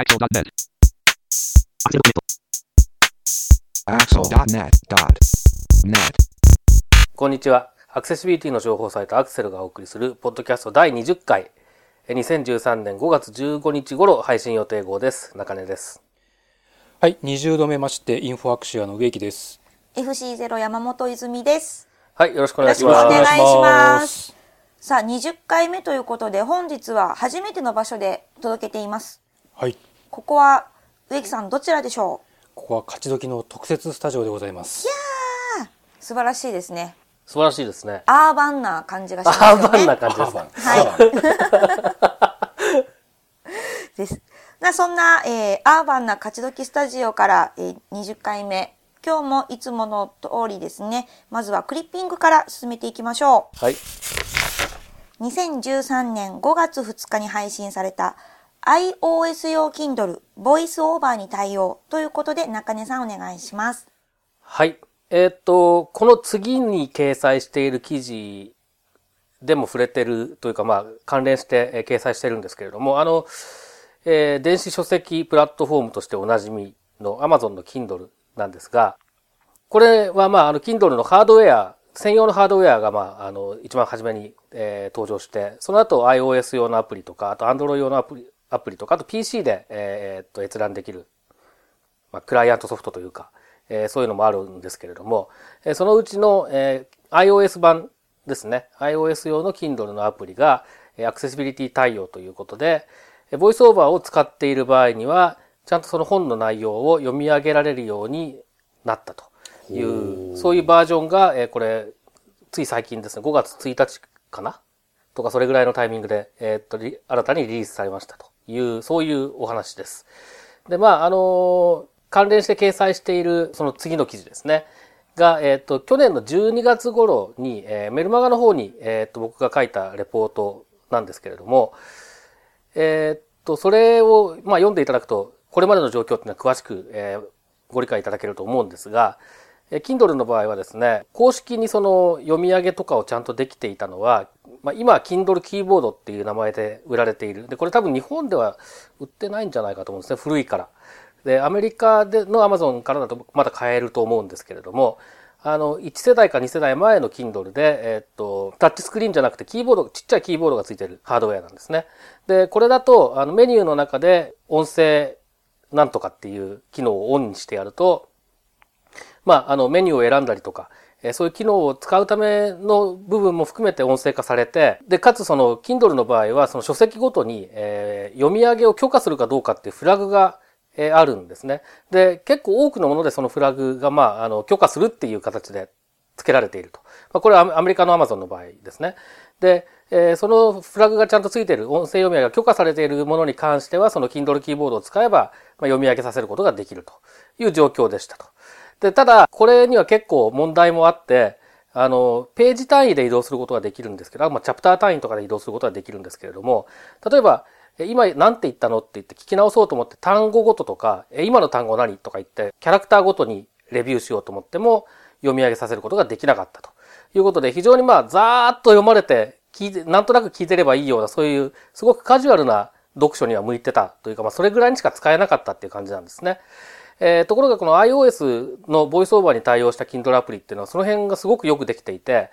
Axel.net. Axel.net.net. こんにちは。アクセシビリティの情報サイトアクセルがお送りするポッドキャスト第20回。え2013年5月15日頃配信予定号です。中根です。はい、20度目まして、インフォアクシアの植木です。FC0 山本泉です。はい、よろしくお願いします。願いしお願いしま。ますさあ、20回目ということで、本日は初めての場所で届けています。はい、ここは、植木さんどちらでしょここは勝ち時の特設スタジオでございます。う素晴らしいですね。素晴らしいですね。アーバンな感じがしますね。ーバンな感じですね。はい。です。なそんな、えーアーバンな勝ち時スタジオから、えー20回目。今日もいつもの通りですね。まずはクリッピングから進めていきましょう。はい。2013年5月2日に配信された iOS 用 Kindle ボイスオーバーに対応ということで中根さんお願いします。はい。えーっと、この次に掲載している記事でも触れてるというか、まあ、関連して掲載してるんですけれども、あの、えー電子書籍プラットフォームとしておなじみの Amazon の Kindle なんですが、これはまあ、あの、Kindle のハードウェア、専用のハードウェアがまあ、あの、一番初めに、えー登場して、その後 iOS 用のアプリとか、あと Android 用のアプリ、アプリとか、あと PC で、えーっと、閲覧できるまあ、クライアントソフトというか、えーそういうのもあるんですけれども、えーそのうちの、えー iOS 版ですね。iOS 用の Kindle のアプリが、えーアクセシビリティ対応ということで、えーボイスオーバーを使っている場合には、ちゃんとその本の内容を読み上げられるようになったという、そういうバージョンが、えーこれ、つい最近です。ね、5月1日かな？とか、それぐらいのタイミングで、えーっと、リ新たにリリースされましたという、そういうお話です。で、まあ、あの関連して掲載しているその次の記事ですね。が、えっ、と、去年の12月頃に、えーメルマガの方に、えっ、と、僕が書いたレポートなんですけれども、えっ、と、それを、まあ、読んでいただくと、これまでの状況っていうのは詳しく、えご理解いただけると思うんですが、Kindle の場合はですね、公式にその読み上げとかをちゃんとできていたのは、まあ、今、Kindle キーボードっていう名前で売られている。で、これ多分日本では売ってないんじゃないかと思うんですね。古いから。で、アメリカでの Amazon からだとまだ買えると思うんですけれども、あの、1世代か2世代前の Kindle で、えっと、タッチスクリーンじゃなくてキーボード、ちっちゃいキーボードがついてるハードウェアなんですね。で、これだと、あの、メニューの中で音声なんとかっていう機能をオンにしてやると、まあ、あの、メニューを選んだりとか、えそういう機能を使うための部分も含めて音声化されて、で、かつその、Kindle の場合は、その書籍ごとに、えー読み上げを許可するかどうかっていうフラグが、えーあるんですね。で、結構多くのものでそのフラグが、まあ、あの、許可するっていう形で付けられていると。まあ、これはアメアメリカの Amazon の場合ですね。で、えーそのフラグがちゃんと付いている、音声読み上げが許可されているものに関しては、その Kindle キーボードを使えば、まあ、読み上げさせることができるという状況でしたと。で、ただ、これには結構問題もあって、あの、ページ単位で移動することができるんですけど、まあ、チャプター単位とかで移動することができるんですけれども、例えば、今何て言ったのって言って聞き直そうと思って単語ごととか、今の単語何とか言って、キャラクターごとにレビューしようと思っても、読み上げさせることができなかったということで、非常にまあ、ざーっと読まれて、聞いて、なんとなく聞いてればいいような、そういう、すごくカジュアルな読書には向いてたというか、まあ、それぐらいにしか使えなかったっていう感じなんですね。えーところがこの iOS のボイスオーバーに対応した Kindle アプリっていうのはその辺がすごくよくできていて、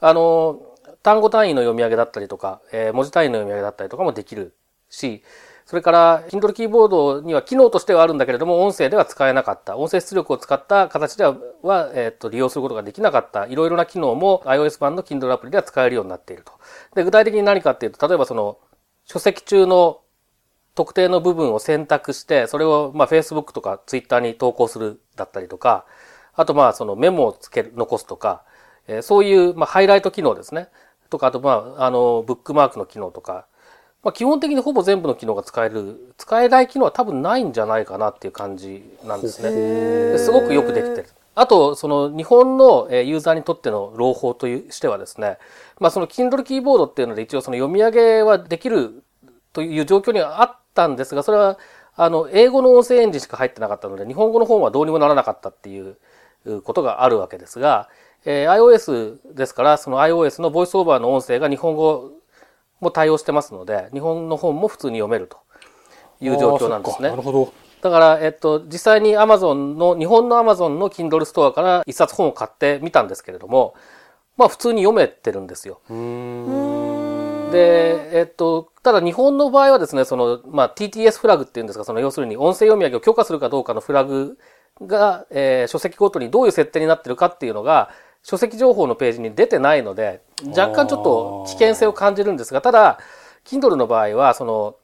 あの、単語単位の読み上げだったりとか、えー文字単位の読み上げだったりとかもできるし、それから、Kindle キーボードには機能としてはあるんだけれども、音声では使えなかった。音声出力を使った形では、はえっ、と、利用することができなかった。いろいろな機能も iOS 版の Kindle アプリでは使えるようになっていると。で、具体的に何かっていうと、例えばその、書籍中の特定の部分を選択して、それをまあ Facebook とか Twitter に投稿するだったりとか、あとまあそのメモをつける、残すとか、えーそういうまあハイライト機能ですね。とか、あとまあ、あの、ブックマークの機能とか、まあ基本的にほぼ全部の機能が使える、使えない機能は多分ないんじゃないかなっていう感じなんですね。ですごくよくできてる。あと、その日本のえーユーザーにとっての朗報というしてはですね、まあその Kindle キーボードっていうので一応その読み上げはできるという状況にはあったんですが、それは、あの、英語の音声エンジンしか入ってなかったので、日本語の本はどうにもならなかったっていうことがあるわけですが、えー iOS ですから、その iOS のボイスオーバーの音声が日本語も対応してますので、日本の本も普通に読めるという状況なんですねなる。ほど。だから、えっと、実際に Amazon の、日本の Amazon の Kindle ストアから一冊本を買ってみたんですけれども、まあ普通に読めてるんですよ。で、えっと、ただ日本の場合はですね、その、まあ TTS フラグっていうんですか、その要するに音声読み上げを許可するかどうかのフラグが、えー書籍ごとにどういう設定になってるかっていうのが、書籍情報のページに出てないので、若干ちょっと危険性を感じるんですが、ただ、Kindle の場合は、その、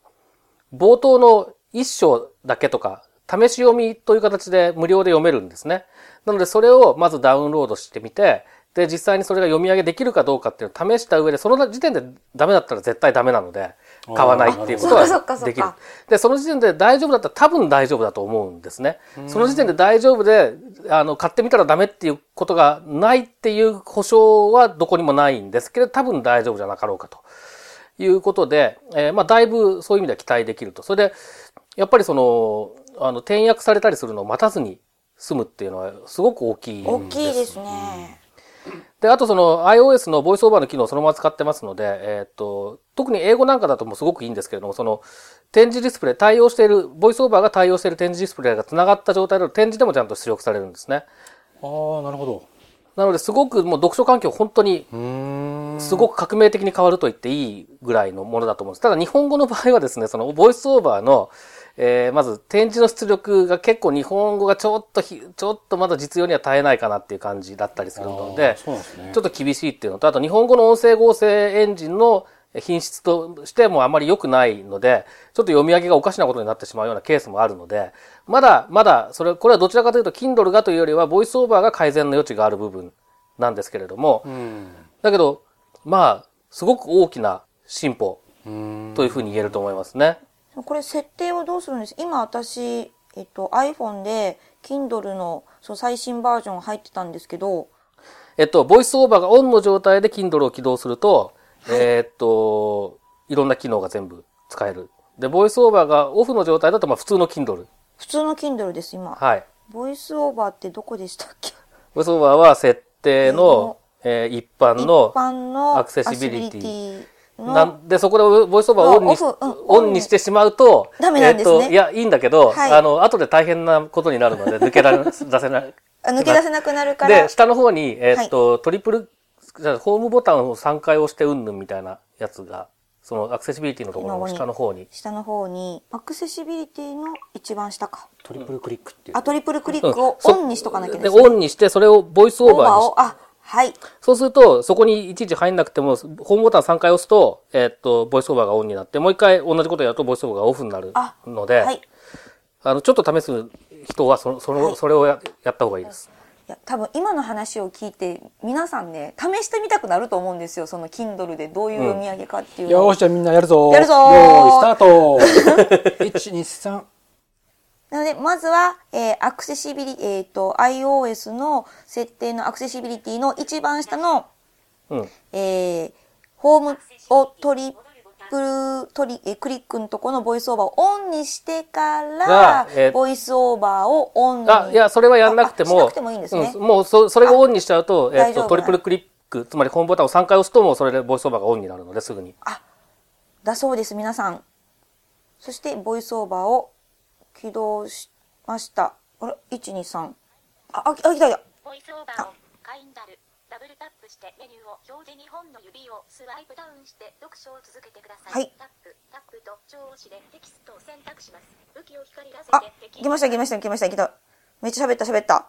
冒頭の一章だけとか、試し読みという形で無料で読めるんですね。なので、それをまずダウンロードしてみて、で、実際にそれが読み上げできるかどうかっていうのを試した上で、その時点でダメだったら絶対ダメなので、買わないっていうことはできる。で、その時点で大丈夫だったら多分大丈夫だと思うんですね。その時点で大丈夫で、あの、買ってみたらダメっていうことがないっていう保証はどこにもないんですけど、多分大丈夫じゃなかろうかと。いうことで、えーまあ、だいぶそういう意味では期待できると。それで、やっぱりその、あの、転訳されたりするのを待たずに済むっていうのはすごく大きいんです。大きいですね。で、あとその iOS のボイスオーバーの機能をそのまま使ってますので、えっ、と、特に英語なんかだともうすごくいいんですけれども、その、展示ディスプレイ、対応している、ボイスオーバーが対応している展示ディスプレイが繋がった状態だと展示でもちゃんと出力されるんですね。ああ、なるほど。なので、すごくもう読書環境本当に。すごく革命的に変わると言っていいぐらいのものだと思うんです。ただ日本語の場合はですね、そのボイスオーバーの、えーまず展示の出力が結構日本語がちょっとひ、ちょっとまだ実用には耐えないかなっていう感じだったりするので、ですね。ちょっと厳しいっていうのと、あと日本語の音声合成エンジンの品質としてもあまり良くないので、ちょっと読み上げがおかしなことになってしまうようなケースもあるので、まだ、まだ、それ、これはどちらかというと、Kindle がというよりは、ボイスオーバーが改善の余地がある部分なんですけれども、うん。だけど、まあ、すごく大きな進歩。というふうに言えると思いますね。これ設定をどうするんです？今私、えっと、iPhone で Kindle のそう最新バージョン入ってたんですけど、えっと、ボイスオーバーがオンの状態で Kindle を起動すると、えーっと、いろんな機能が全部使える。で、ボイスオーバーがオフの状態だと、まあ普通の Kindle。普通の Kindle です今。はい。ボイスオーバーってどこでしたっけ？ボイスオーバーは設定の、えー一般一の、般のアクセシビリティなんで、そこでボイスオーバーをオンにしあオフうんオンに。してしまうと、ダメなんですね。えーっと、いや、いいんだけど、はい。あの、後で大変なことになるので、抜けられ、出せない。あ抜け出せなくなるから。で、下の方に、えーっと、トリプル、じゃあホームボタンを3回押してうんぬんみたいなやつが、そのアクセシビリティのところの下の方に。下の方にアクセシビリティの一番下か。トリプルクリックっていう。あトトリプルクリックをそオンにしとかなきゃで、ですね。オンにして、それをボイスオーバーにしオーバーをあはい。そうすると、そこにいちいち入んなくても、ホームボタン3回押すと、えーっと、ボイスオーバーがオンになって、もう一回同じことやると、ボイスオーバーがオフになるあので、はい。あの、ちょっと試す人はその、その、はい。それをややった方がいいです。いや多分今の話を聞いて皆さんね試してみたくなると思うんですよその Kindle でどういう読み上げかっていうのを。よーし、じゃあみんなやるぞ。やるぞー。よーい、スタート !1、2、3。なので、まずは、えーアクセシビリ、えっ、と、iOS の設定のアクセシビリティの一番下の、うん。えーホームをトリプル、トリ、えークリックのとこのボイスオーバーをオンにしてからが、えーボイスオーバーをオンに。あ、いや、それはやんなくても、てもいいんですね。うんもうそ、それがオンにしちゃうと、えっと、大丈夫トリプルクリック、つまりホームボタンを3回押すと、もうそれでボイスオーバーがオンになるので、すぐに。だそうです、皆さん。そして、ボイスオーバーを起動しました。あれ ?1、2、3。あ、あ、あ、来た来た。ボイスオーバーをカインダルダブルタップしてメニューを表示2本の指をスワイプダウンして読書を続けてください。はいタップ、タップと長押しでテキストを選択します。武器を光らせあて、敵来ました来ました来ました来た。めっちゃ喋った喋った。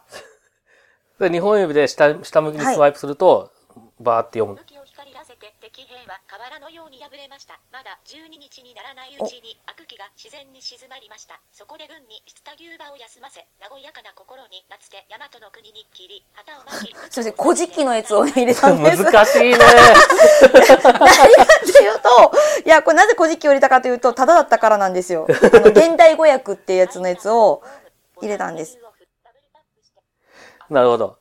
で、2本指で下、下向きにスワイプすると、バーって読む武。器を光らせて敵兵は河原のように破れました。まだ12日にならないうちに悪気が自然に静まりました。そこで軍にスタ牛馬を休ませ、和やかな心になつて大和の国に切り、旗を巻き。すいません、古事記のやつを入れたんです。難しいね。何かっていうと、いや、これなぜ古事記を入れたかというと、ただだったからなんですよ。現代語訳っていうやつのやつを入れたんです。なるほど。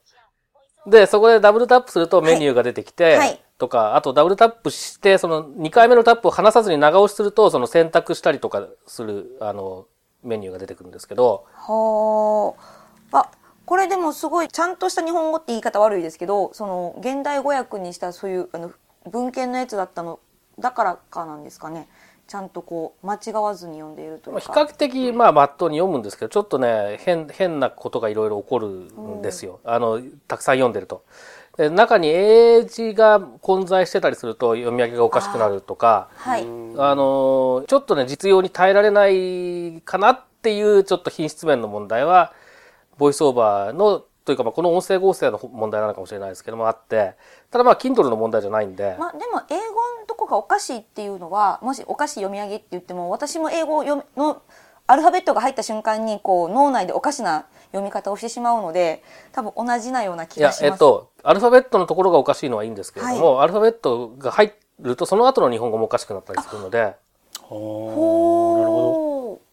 で、そこでダブルタップするとメニューが出てきて、はいとか、あとダブルタップして、その2回目のタップを離さずに長押しすると、その選択したりとかする、あの、メニューが出てくるんですけど、はあ。あ、これでもすごい、ちゃんとした日本語って言い方悪いですけど、その、現代語訳にしたそういう、あの、文献のやつだったの、だからかなんですかね。ちゃんとこう間違わずに読んでいるという比か。較的、まあ、まっとうに読むんですけど、ちょっとね、変、変なことがいろいろ起こるんですよ。あの、たくさん読んでると。で中に英字が混在してたりすると読み上げがおかしくなるとか、はい。あの、ちょっとね、実用に耐えられないかなっていう、ちょっと品質面の問題は、ボイスオーバーの、というか、まあ、この音声合成の問題なのかもしれないですけども、あって、ただまあ、Kindle の問題じゃないんで、まあでも英語のとこがおかしいっていうのはもしおかしい読み上げって言っても私も英語のアルファベットが入った瞬間にこう脳内でおかしな読み方をしてしまうので多分同じなような気がし、ます。えっと、アルファベットのところがおかしいのはいいんですけれども、アルファベットが入ると、その後の日本語もおかしくなったりするので、ほーなるほほう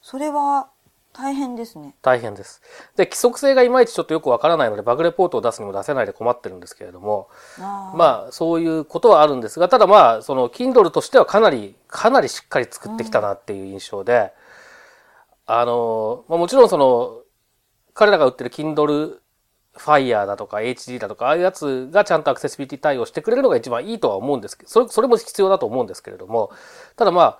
それは大変ですね。大変です。で、規則性がいまいちちょっとよくわからないので、バグレポートを出すにも出せないで困ってるんですけれども、あーまあ、そういうことはあるんですが、ただまあ、その、Kindle としてはかなり、かなりしっかり作ってきたなっていう印象で、あの、まあ、もちろんその、彼らが売ってる Kindle Fire だとか HD だとか、ああいうやつがちゃんとアクセシビリティ対応してくれるのが一番いいとは思うんですけど、それ、それも必要だと思うんですけれども、ただまあ、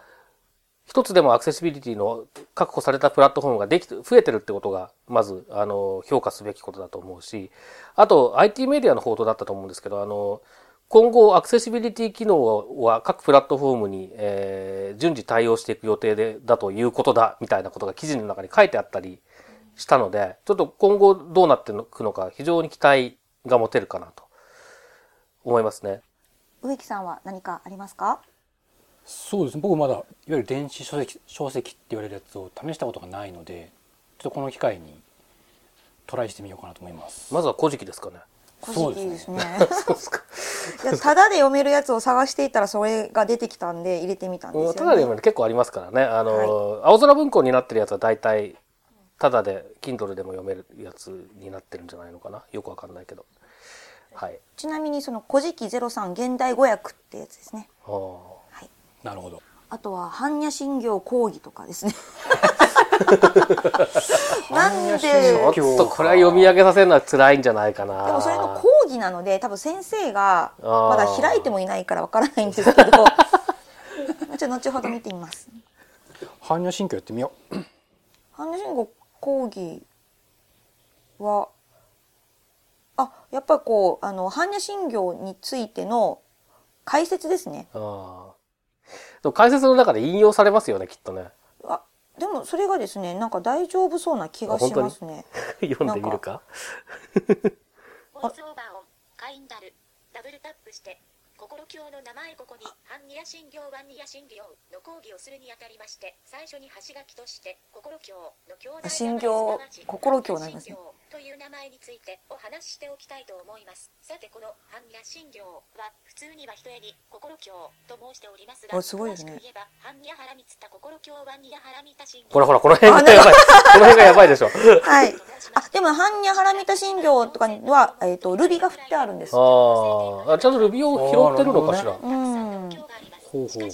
一つでもアクセシビリティの確保されたプラットフォームができて、増えてるってことが、まず、あの、評価すべきことだと思うし、あと、IT メディアの報道だったと思うんですけど、あの、今後、アクセシビリティ機能は各プラットフォームに、えー順次対応していく予定で、だということだ、みたいなことが記事の中に書いてあったりしたので、ちょっと今後どうなっていくのか、非常に期待が持てるかなと思いますね。植木さんは何かありますか？そうですね僕まだいわゆる電子書籍書籍って言われるやつを試したことがないのでちょっとこの機会にトライしてみようかなと思います。まずは古事記ですかね。古そうで事記ですすねね。そうですか。いや、ただで読めるやつを探していたらそれが出てきたんで入れてみたんですよ、ね。ただで読める結構ありますからね。あの、青空文庫になってるやつは大体、ただで、Kindle でも読めるやつになってるんじゃないのかな？よくわかんないけど。はい。ちなみにその古事記03現代語訳ってやつですね。あーはい。なるほど。あとは般若心経講義とかですね。なんちでょっとこれは読み上げさせるのは辛いんじゃないかな。でもそれの講義なので多分先生がまだ開いてもいないからわからないんですけどちょっと後ほど見てみます般若心経やってみよう。般若心経講義はあやっぱりこうあの般若心経についての解説ですね。あ解説の中で引用されますよね、きっとね。あでもそれがですねなんか大丈夫そうな気がしますね。読んでみるか？ボイスオーバーオン、ダル、ダブルタップして、心境の名前ここに、般若心経ワンニヤ心経の講義をするにあたりまして、最初に橋書きとして、心境の兄弟心経心経なんですね。という名前についてお話ししておきたいと思います。さてこの般若心経は、普通には一重に心境と申しておりますが、あすごいですね。言えば、般若原光田心境ワンニヤ原見た心経ほらほら、この辺がやばい。この辺がやばいでしょ。はい。あでも般若原見た心経とかには、えー、とルビが振ってあるんですあー。あ、ちゃんとルビーを拾ってるのかしら。うんほうほう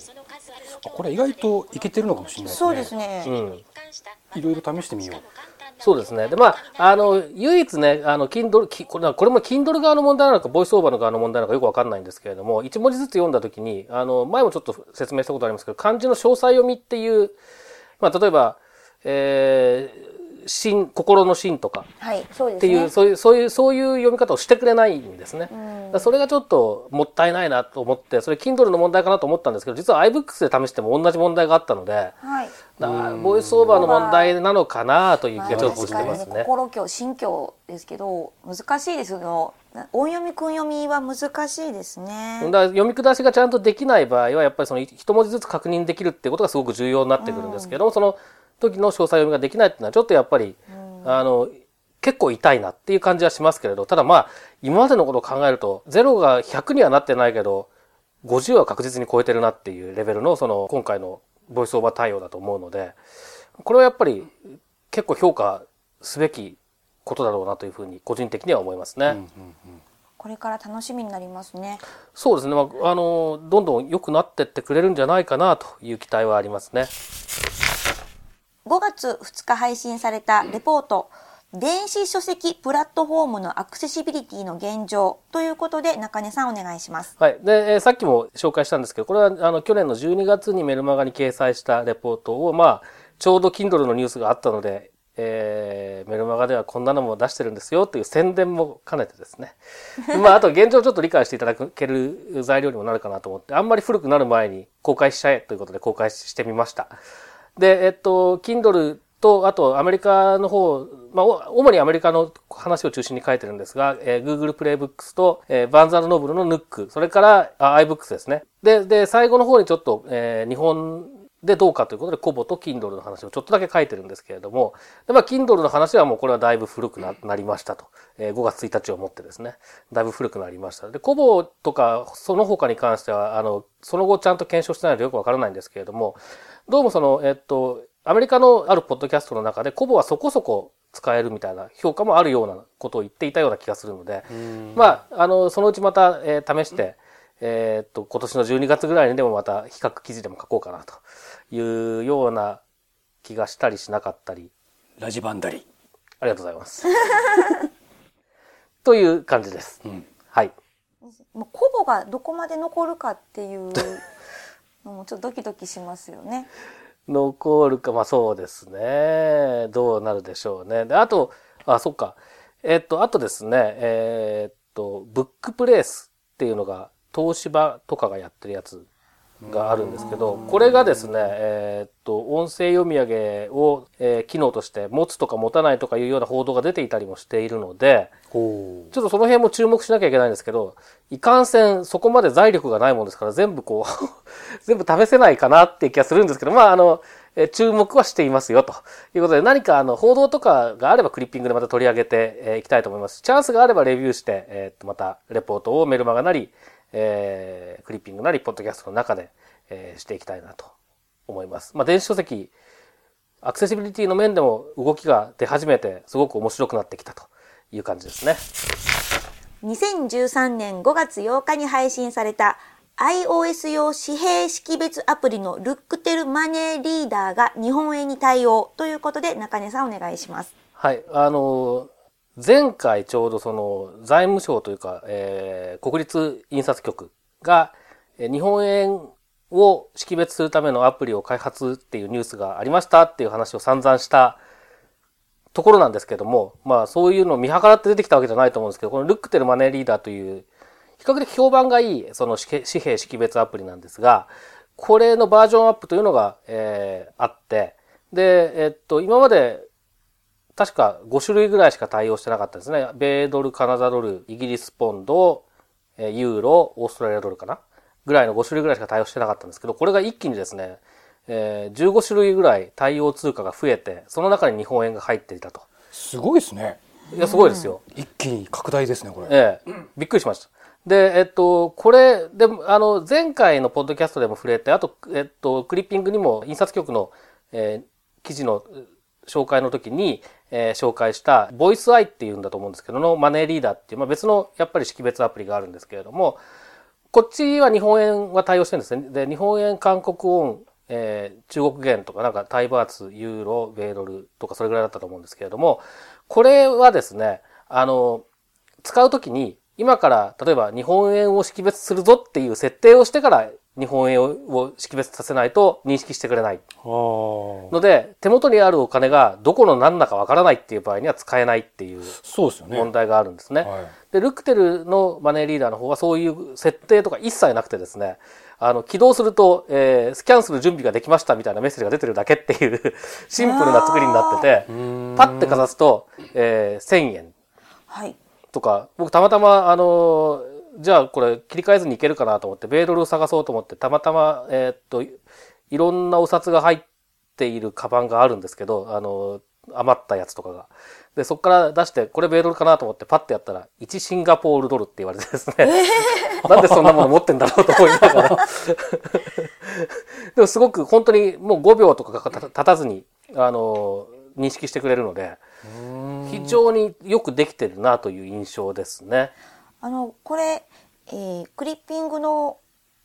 これ意外といけてるのかもしれないですね。そうですね、うん。いろいろ試してみよう。そうですね。で、まあ、あの、唯一ね、あの、Kindle、きこれこれも Kindle 側の問題なのか、ボイスオーバーの側の問題なのかよくわかんないんですけれども、一文字ずつ読んだときに、あの、前もちょっと説明したことありますけど、漢字の詳細読みっていう、まあ、例えば、えー、心、心の心とかっていう、そういう、そういう、そういう読み方をしてくれないんですね。うん。それがちょっともったいないなと思って、それ Kindle の問題かなと思ったんですけど、実は iBooks で試しても同じ問題があったので、はい。だボイスオーバーの問題なのかなという気がちょっとしてますね。心境心境ですけど難しいですよ音読み訓読みは難しいですね。だ読み下しがちゃんとできない場合はやっぱりその一文字ずつ確認できるっていうことがすごく重要になってくるんですけども、その時の詳細読みができないっていうのはちょっとやっぱり、あの結構痛いなっていう感じはしますけれどただまあ今までのことを考えると0が100にはなってないけど50は確実に超えてるなっていうレベルのその今回のボイスオーバー対応だと思うのでこれはやっぱり結構評価すべきことだろうなというふうに個人的には思いますね。うんうんうんこれから楽しみになりますねそうですね、まあ、あのどんどん良くなってってくれるんじゃないかなという期待はありますね。5月2日配信されたレポート電子書籍プラットフォームのアクセシビリティの現状ということで中根さんお願いします。はい。で、えーさっきも紹介したんですけど、これはあの去年の12月にメルマガに掲載したレポートを、まあ、ちょうど Kindle のニュースがあったので、えーメルマガではこんなのも出してるんですよっていう宣伝も兼ねてですね。まあ、あと現状をちょっと理解していただける材料にもなるかなと思って、あんまり古くなる前に公開しちゃえということで公開してみました。で、えっと、Kindle と、あとアメリカの方、まあ、主にアメリカの話を中心に書いてるんですが、えー Google Playbooks と、えーバンザルノブルの Nook、それからあ iBooks ですね。で、で、最後の方にちょっと、えー日本でどうかということで、コボと Kindle の話をちょっとだけ書いてるんですけれども、で、まあ、Kindle の話はもうこれはだいぶ古くななりましたと。えー5月1日をもってですね。だいぶ古くなりました。で、コボとか、その他に関しては、あの、その後ちゃんと検証してないのでよくわからないんですけれども、どうもその、えっと、アメリカのあるポッドキャストの中で、コボはそこそこ使えるみたいな評価もあるようなことを言っていたような気がするので、まあ、あの、そのうちまた、えー試して、えーっと、今年の12月ぐらいにでもまた比較記事でも書こうかなというような気がしたりしなかったり、ラジバンダリ。ありがとうございます。という感じです。うん。はい。もうコボがどこまで残るかっていうのもちょっとドキドキしますよね。残るか、まあそうですね。どうなるでしょうね。で、あと、あ、そっか。えっと、あとですね、えーっと、ブックプレイスっていうのが、東芝とかがやってるやつがあるんですけど、これがですね、えーっと、音声読み上げを、えー機能として持つとか持たないとかいうような報道が出ていたりもしているので。ちょっとその辺も注目しなきゃいけないんですけど、いかんせんそこまで財力がないもんですから全部こう、全部試せないかなっていう気がするんですけど、まああの、えー注目はしていますよということで何かあの報道とかがあればクリッピングでまた取り上げてえーいきたいと思います。チャンスがあればレビューして、えーっとまたレポートをメルマガなり、えークリッピングなり、ポッドキャストの中で、えーしていきたいなと思います。まあ電子書籍、アクセシビリティの面でも動きが出始めて、すごく面白くなってきたという感じですね。2013年5月8日に配信された iOS 用紙幣識別アプリのルックテルマネーリーダーが日本円に対応ということで中根さんお願いします。はい。あの、前回ちょうどその財務省というか、えー国立印刷局が、日本円を識別するためのアプリを開発っていうニュースがありましたっていう話を散々したところなんですけども、まあそういうのを見計らって出てきたわけじゃないと思うんですけど、このルックテルマネーリーダーという比較的評判がいいその紙紙幣識別アプリなんですが、これのバージョンアップというのが、えーあって、で、えっと、今まで確か5種類ぐらいしか対応してなかったですね。米ドル、カナダドル、イギリスポンド、えーユーロ、オーストラリアドルかな？ぐらいの5種類ぐらいしか対応してなかったんですけど、これが一気にですね、えー15種類ぐらい対応通貨が増えて、その中に日本円が入っていたと。すごいですね。いや、すごいですよ。一気に拡大ですね、これ。ええ、びっくりしました。で、えっと、これ、でも、あの、前回のポッドキャストでも触れて、あと、えっと、クリッピングにも印刷局の、えー記事のえー紹介の時に、え紹介した、ボイスアイっていうんだと思うんですけどの、マネーリーダーっていう、まあ、別の、やっぱり識別アプリがあるんですけれども、こっちは日本円は対応してるんですね。で、日本円、韓国ウォン、えー中国元とか、なんかタイバーツ、ユーロ、米ドルとかそれぐらいだったと思うんですけれども、これはですね、あの、使うときに、今から、例えば日本円を識別するぞっていう設定をしてから、日本円を識別させないと認識してくれない。ああ。ので、手元にあるお金がどこの何だかわからないっていう場合には使えないっていう。問題があるんですね。はい。で、ルクテルのマネーリーダーの方はそういう設定とか一切なくてですね、あの、起動すると、えースキャンする準備ができましたみたいなメッセージが出てるだけっていう シンプルな作りになってて、パッてかざすと、えー1000円はい。とか、僕たまたま、あのーじゃあこれ切り替えずにいけるかなと思って、米ドルを探そうと思って、たまたま、えーっと、いいろんなお札が入っているカバンがあるんですけど、あのー余ったやつとかが。で、そこから出して、これ米ドルかなと思ってパッてやったら、1シンガポールドルって言われてですね、なんでそんなもの持ってんだろうと思いながら。でもすごく本当にもう5秒とかが経たずに、あのー認識してくれるので、非常によくできてるなという印象ですね。あの、これ、えークリッピングの、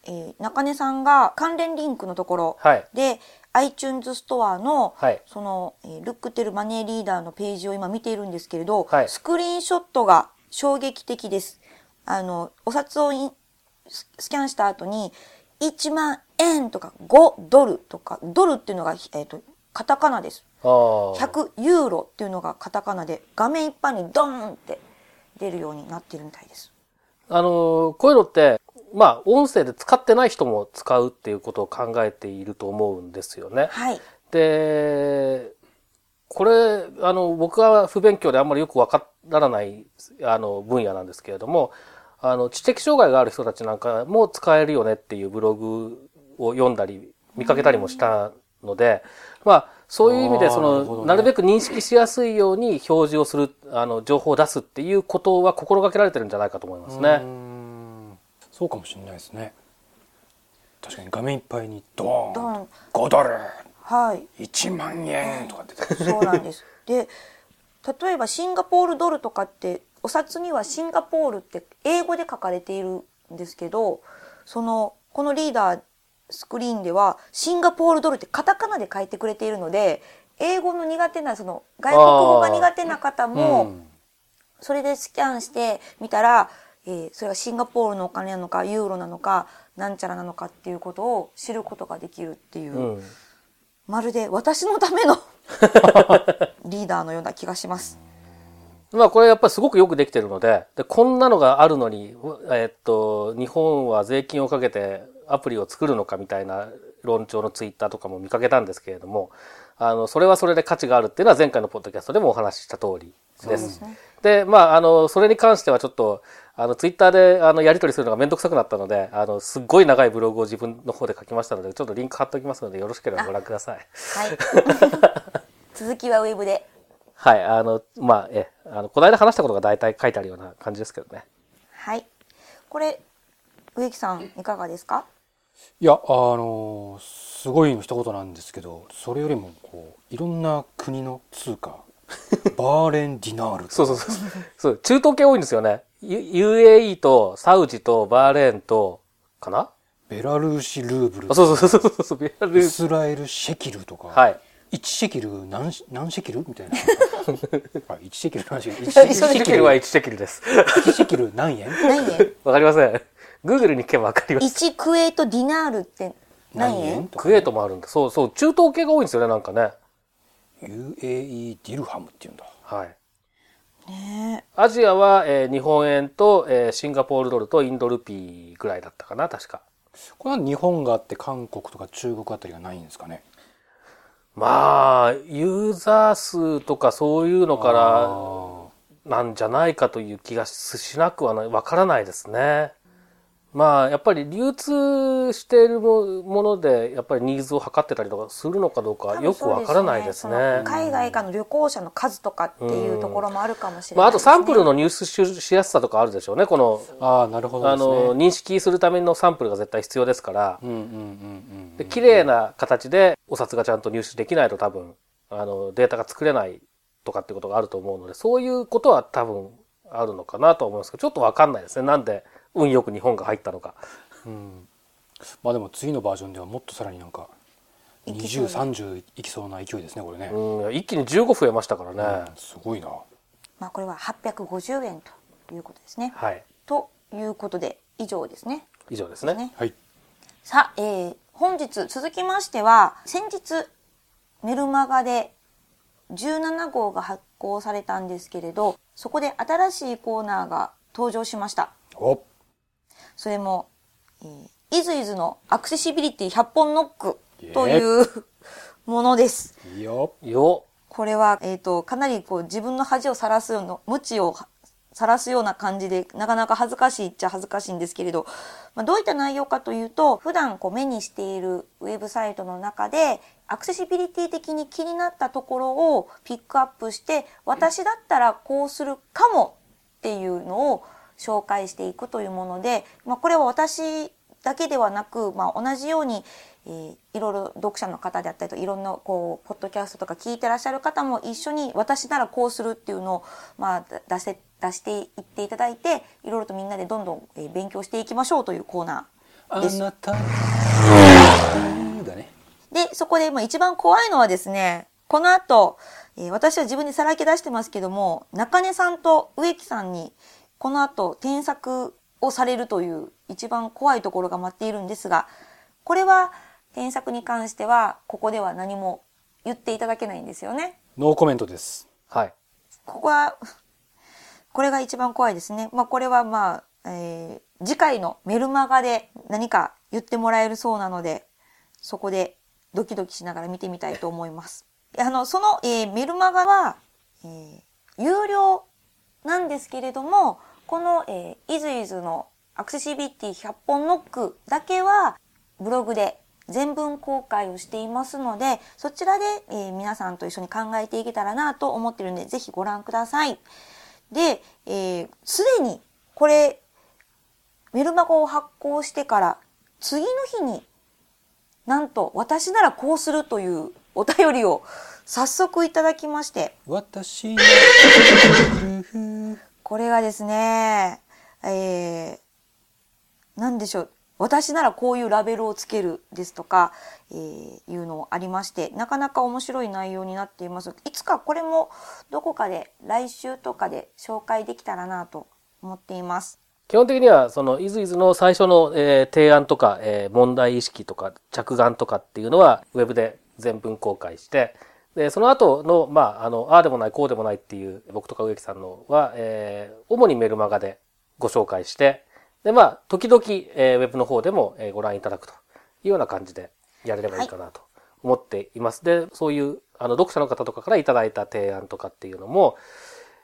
えー中根さんが関連リンクのところはい。で、iTunes ストアの、はいその、えールックテルマネーリーダーのページを今見ているんですけれど、はいスクリーンショットが衝撃的です。あの、お札をススキャンした後に、1万円とか5ドルとか、ドルっていうのが、えっ、と、カタカナです。ああ。100ユーロっていうのがカタカナで、画面いっぱいにドーンって出るようになってるみたいです。あの、こういうのって、まあ、音声で使ってない人も使うっていうことを考えていると思うんですよね。はい。で、これ、あの、僕は不勉強であんまりよくわからない、あの、分野なんですけれども、あの、知的障害がある人たちなんかも使えるよねっていうブログを読んだり、見かけたりもしたので、まあ、そういう意味で、その、なるほどねなるべく認識しやすいように表示をする、あの、情報を出すっていうことは心がけられてるんじゃないかと思いますね。んそうかもしれないですね確かに画面いっぱいにドーンドーン5ドルはい。1万円とか出てそうなんです。で、例えばシンガポールドルとかって、お札にはシンガポールって英語で書かれているんですけど、その、このリーダースクリーンでは、シンガポールドルってカタカナで書いてくれているので、英語の苦手な、その、外国語が苦手な方も、うんそれでスキャンしてみたら、えーそれがシンガポールのお金なのか、ユーロなのか、なんちゃらなのかっていうことを知ることができるっていう。うん。まるで私のための リーダーのような気がします。まあこれやっぱりすごくよくできてるので、でこんなのがあるのに、えっと、日本は税金をかけてアプリを作るのかみたいな論調のツイッターとかも見かけたんですけれども、あの、それはそれで価値があるっていうのは前回のポッドキャストでもお話しした通りです。ね。で、まあ、あの、それに関してはちょっと、あの、ツイッターで、あの、やり取りするのがめんどくさくなったので、あの、すっごい長いブログを自分の方で書きましたので、ちょっとリンク貼っておきますので、よろしければご覧ください。はい。続きはウェブで。はい、あの、まあ、え、あの、この間話したことが大体書いてあるような感じですけどね。はい。これ、植木さんいかがですか？いやあのすごいの一言なんですけどそれよりもこういろんな国の通貨 バーレンディナールそうそうそう。そう、中東系多いんですよね。UAE とサウジとバーレーンと、かな？ベラルーシルーブルあそうそうそうそうそう、ベラルイーシ。スラエルシェキルとか、はい。1シェキル何シ何シェキルみたいな あ1シェキル何シェキル 1 1シェキルは1シェキルです。1シェキル何円？何円？わかりません。Google に行けばわかります。?1 クエートディナールって何？円クウェートもあるんだ。そうそう、中東系が多いんですよね、なんかね。UAE ディルハムっていうんだはい。ねアジアは、えー日本円と、えーシンガポールドルとインドルピーぐらいだったかな、確か。これは日本があって韓国とか中国あたりがないんですかね？まあ、ユーザー数とかそういうのからあなんじゃないかという気がしなくはない、わからないですね。まあ、やっぱり流通しているももので、やっぱりニーズを測ってたりとかするのかどうかよくわからないですね。そうその海外からの旅行者の数とかっていうところもあるかもしれまあ、あとないですね。サンプルの入手ししやすさとかあるでしょうね。この、ーあーなるほどねの、認識するためのサンプルが絶対必要ですから、うんうんうんうんで綺麗な形でお札がちゃんと入手できないと多分、あの、データが作れないとかってことがあると思うので、そういうことは多分あるのかなと思いますけど、ちょっとわかんないですね。なんで運よく日本が入ったのか。うんまあでも次のバージョンではもっとさらになんかいきそう2030いきそうな勢いですねこれね、うん、一気に15増えましたからね。うんすごいなまあこれは850円ということですね。はい。ということで以上ですね。以上ですね。ねはいさあ、えー本日続きましては先日メルマガで17号が発行されたんですけれどそこで新しいコーナーが登場しました。お。それも、えーイズイズのアクセシビリティ100本ノックという ものです。いいよ。よ。これは、えっ、と、かなりこう自分の恥をさらすような、無知をさらすような感じで、なかなか恥ずかしいっちゃ恥ずかしいんですけれど、まあ、どういった内容かというと、普段こう目にしているウェブサイトの中で、アクセシビリティ的に気になったところをピックアップして、私だったらこうするかもっていうのを紹介していくというもので、まあ、これは私だけではなく、まあ、同じように、えーいろいろ読者の方であったりといろんなこうポッドキャストとか聞いてらっしゃる方も一緒に私ならこうするっていうのを、まあ、出せ出していっていただいていろいろとみんなでどんどん、えー勉強していきましょうというコーナーです。あなただねで、そこで、まあ一番怖いのはですね、この後、えー私は自分でさらけ出してますけども、中根さんと植木さんに、この後添削をされるという一番怖いところが待っているんですが、これは添削に関しては、ここでは何も言っていただけないんですよね。ノーコメントです。はい。ここは、これが一番怖いですね。まあこれはまあ、えー次回のメルマガで何か言ってもらえるそうなので、そこでドキドキしながら見てみたいと思います。あの、その、えーメルマガは、えー有料なんですけれども、この、えー、イズイズのアクセシビリティ100本ノックだけはブログで全文公開をしていますので、そちらで、えー皆さんと一緒に考えていけたらなと思ってるんで、ぜひご覧ください。で、えーでにこれ、メルマガを発行してから次の日になんと私ならこうするというお便りを早速いただきまして、私のこれがですね、えー、なんでしょう。私ならこういうラベルをつけるですとか、えーいうのありまして、なかなか面白い内容になっています。いつかこれもどこかで来週とかで紹介できたらなと思っています。基本的には、その、イズイズの最初の、えー提案とか、えー問題意識とか、着眼とかっていうのは、ウェブで全文公開して、で、その後の、まあ、あの、ああでもない、こうでもないっていう、僕とか植木さんのは、えー主にメルマガでご紹介して、で、まあ、時々、えーウェブの方でも、えーご覧いただくというような感じでやれればいいかなと思っています。で、そういう、あの、読者の方とかからいただいた提案とかっていうのも、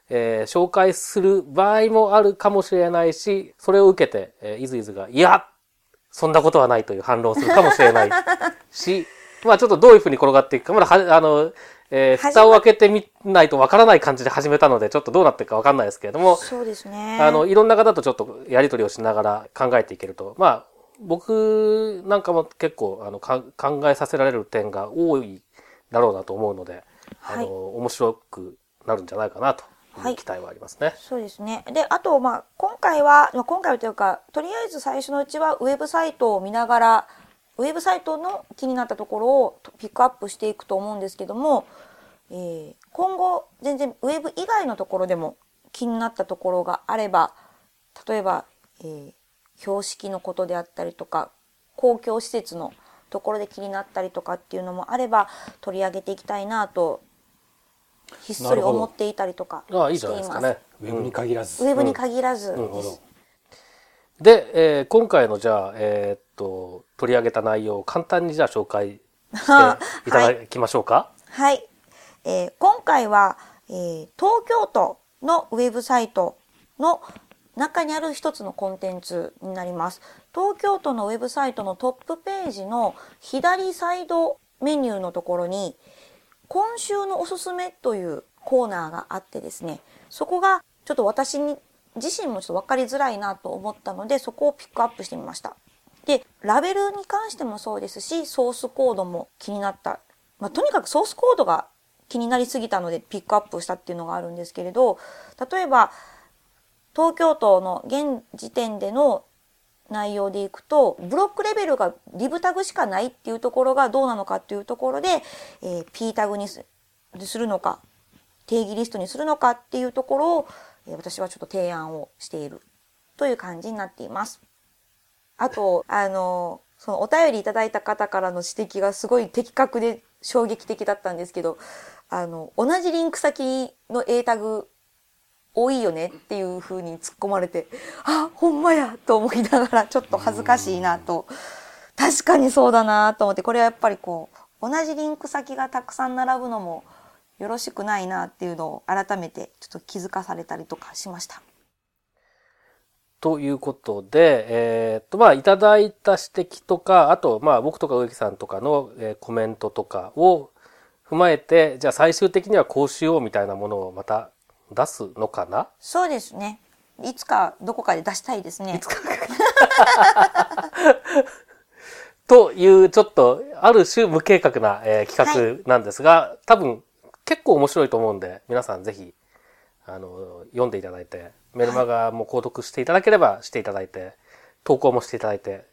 えー紹介する場合もあるかもしれないし、それを受けて、えー、イズイズが、いやそんなことはないという反論をするかもしれないし、まあちょっとどういうふうに転がっていくか、まだは、あの、えー蓋を開けてみないとわからない感じで始めたので、ちょっとどうなっていくかわかんないですけれども、そうですね。あの、いろんな方とちょっとやりとりをしながら考えていけると、まあ、僕なんかも結構、あの、か考えさせられる点が多いだろうなと思うので、はいあの、面白くなるんじゃないかなという期待はありますね。そうですね。で、あと、まあ、今回は、まあ、今回はというか、とりあえず最初のうちはウェブサイトを見ながら、ウェブサイトの気になったところをピックアップしていくと思うんですけども、えー今後、全然ウェブ以外のところでも気になったところがあれば、例えば、えー標識のことであったりとか、公共施設のところで気になったりとかっていうのもあれば、取り上げていきたいなと、ひっそり思っていたりとかしています。ああ、いいじゃないですかね。ウェブに限らず、ウェブに限らずです。。で、えー今回のじゃあ、えーっと、取り上げた内容を簡単にじゃあ紹介していただきましょうか。はい。えー今回は、えー東京都のウェブサイトの中にある一つのコンテンツになります。東京都のウェブサイトのトップページの左サイドメニューのところに、今週のおすすめというコーナーがあってですね、そこがちょっと私に自身もちょっと分かりづらいなと思ったので、そこをピックアップしてみました。で、ラベルに関してもそうですし、ソースコードも気になった。まあ、とにかくソースコードが気になりすぎたのでピックアップしたっていうのがあるんですけれど、例えば、東京都の現時点での内容でいくと、ブロックレベルがリブタグしかないっていうところがどうなのかっていうところで、えー P タグにするのか、定義リストにするのかっていうところを、えー私はちょっと提案をしているという感じになっています。あと、あの、そのお便りいただいた方からの指摘がすごい的確で衝撃的だったんですけど、あの、同じリンク先の A タグ多いよねっていう風に突っ込まれて、あ、ほんまやと思いながらちょっと恥ずかしいなと。確かにそうだなと思って、これはやっぱりこう、同じリンク先がたくさん並ぶのもよろしくないなっていうのを改めてちょっと気づかされたりとかしました。ということで、えーっと、まあ、いただいた指摘とか、あと、まあ、僕とか植木さんとかの、えコメントとかを踏まえて、じゃあ最終的にはこうしようみたいなものをまた出すのかな？そうですね。いつかどこかで出したいですね。という、ちょっと、ある種無計画な、えー企画なんですが、多分、結構面白いと思うんで、皆さんぜひ、あの、読んでいただいて、メルマガも購読していただければしていただいて、投稿もしていただいて、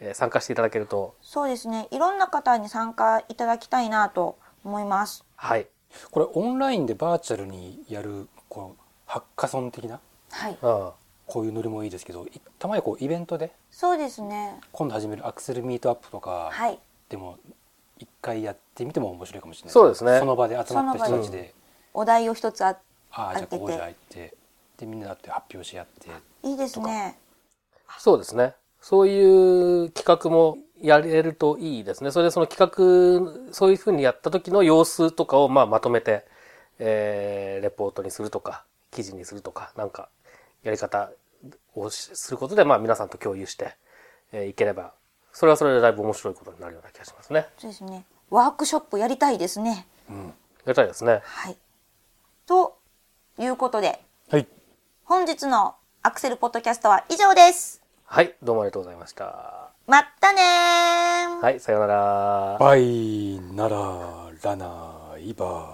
えー参加していただけると、そうですね。いろんな方に参加いただきたいなと思います。はい。これオンラインでバーチャルにやるこうハッカソン的な？はい。あこういうノリもいいですけどいたまにこうイベントでそうですね。今度始めるアクセルミートアップとか、はい。でも一回やってみても面白いかもしれないそうですねその場で集まった人たちで、お題を一つあ、ああじゃあここじゃあってでみんなだって発表し合っていいですね。そうですね。そういう企画もやれるといいですね。それでその企画、そういうふうにやった時の様子とかをまあまとめて、えー、レポートにするとか、記事にするとか、なんか、やり方をしすることで、まあ皆さんと共有して、えーいければ、それはそれでだいぶ面白いことになるような気がしますね。そうですね。ワークショップやりたいですね。うんやりたいですね。はい。ということで、はい本日のアクセルポッドキャストは以上です。はい、どうもありがとうございました。まったねー。はい、さようなら。バイならラナイバー20回